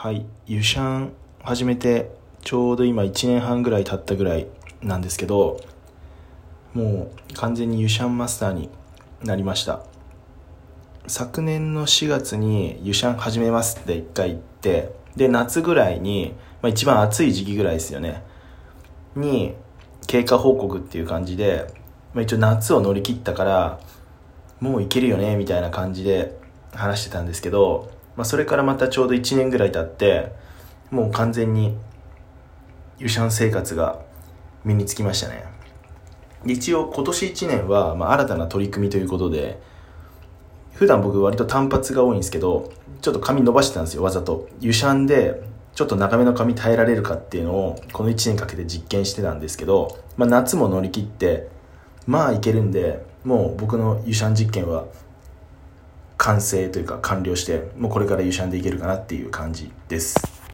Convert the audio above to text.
はい、ユシャン始めてちょうど今1年半ぐらい経ったぐらいなんですけどもう完全にユシャンマスターになりました。昨年の4月にユシャン始めますって1回言ってで夏ぐらいに、まあ、一番暑い時期ぐらいですよね。に経過報告っていう感じで、まあ、一応夏を乗り切ったからもういけるよねみたいな感じで話してたんですけど、まあ、それからまたちょうど1年ぐらい経ってもう完全にユシャン生活が身につきましたね。一応今年1年は、まあ、新たな取り組みということで普段僕割と単発が多いんですけどちょっと髪伸ばしてたんですよわざと。ユシャンでちょっと長めの髪耐えられるかっていうのをこの1年かけて実験してたんですけど、まあ、夏も乗り切ってまあいけるんでもう僕のユシャン実験は完成というか完了してもうこれから優シャンでいけるかなっていう感じです。